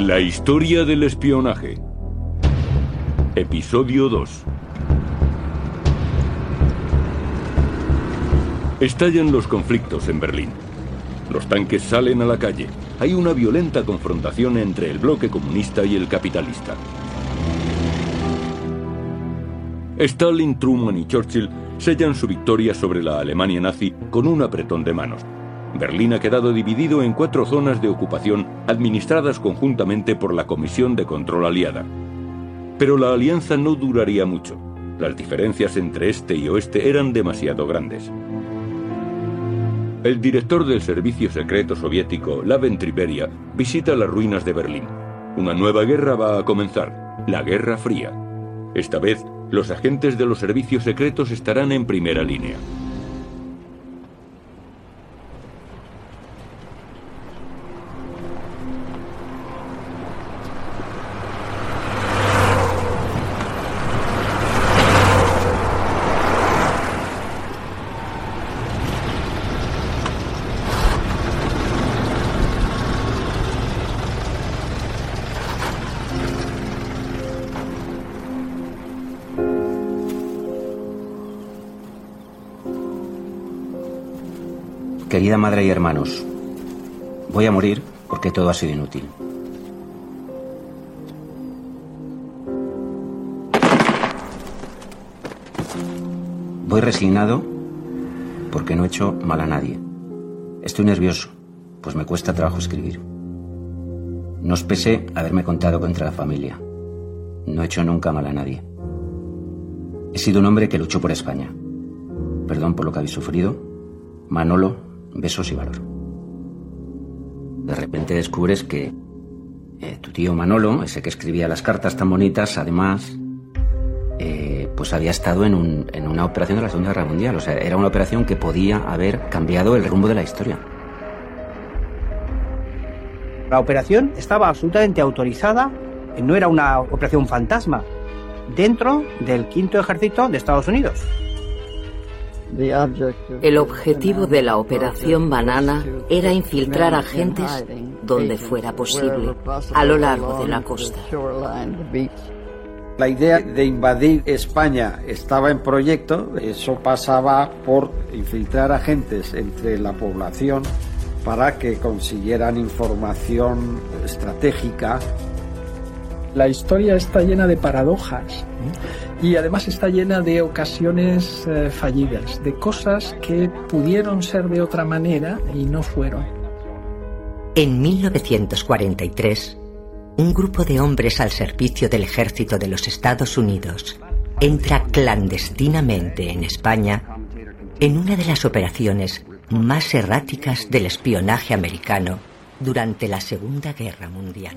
La historia del espionaje. Episodio 2. Estallan los conflictos en Berlín. Los tanques salen a la calle. Hay una violenta confrontación entre el bloque comunista y el capitalista. Stalin, Truman y Churchill sellan su victoria sobre la Alemania nazi con un apretón de manos. Berlín ha quedado dividido en cuatro zonas de ocupación administradas conjuntamente por la Comisión de Control Aliada. Pero la alianza no duraría mucho. Las diferencias entre este y oeste eran demasiado grandes. El director del servicio secreto soviético, Laven Triberia, visita las ruinas de Berlín. Una nueva guerra va a comenzar, la Guerra Fría. Esta vez, los agentes de los servicios secretos estarán en primera línea. Querida madre y hermanos, voy a morir porque todo ha sido inútil. Voy resignado porque no he hecho mal a nadie. Estoy nervioso, pues me cuesta trabajo escribir. No os pese haberme contado contra la familia. No he hecho nunca mal a nadie. He sido un hombre que luchó por España. Perdón por lo que habéis sufrido. Manolo, besos y valor. De repente descubres que eh, tu tío Manolo, ese que escribía las cartas tan bonitas, además, eh, pues había estado en, un- en una operación de la Segunda Guerra Mundial. O sea, era una operación que podía haber cambiado el rumbo de la historia. La operación estaba absolutamente autorizada, no era una operación fantasma, dentro del quinto ejército de Estados Unidos. El objetivo de la Operación Banana era infiltrar agentes donde fuera posible, a lo largo de la costa. La idea de invadir España estaba en proyecto, eso pasaba por infiltrar agentes entre la población para que consiguieran información estratégica. La historia está llena de paradojas y además está llena de ocasiones eh, fallidas, de cosas que pudieron ser de otra manera y no fueron. En 1943, un grupo de hombres al servicio del ejército de los Estados Unidos entra clandestinamente en España en una de las operaciones más erráticas del espionaje americano durante la Segunda Guerra Mundial.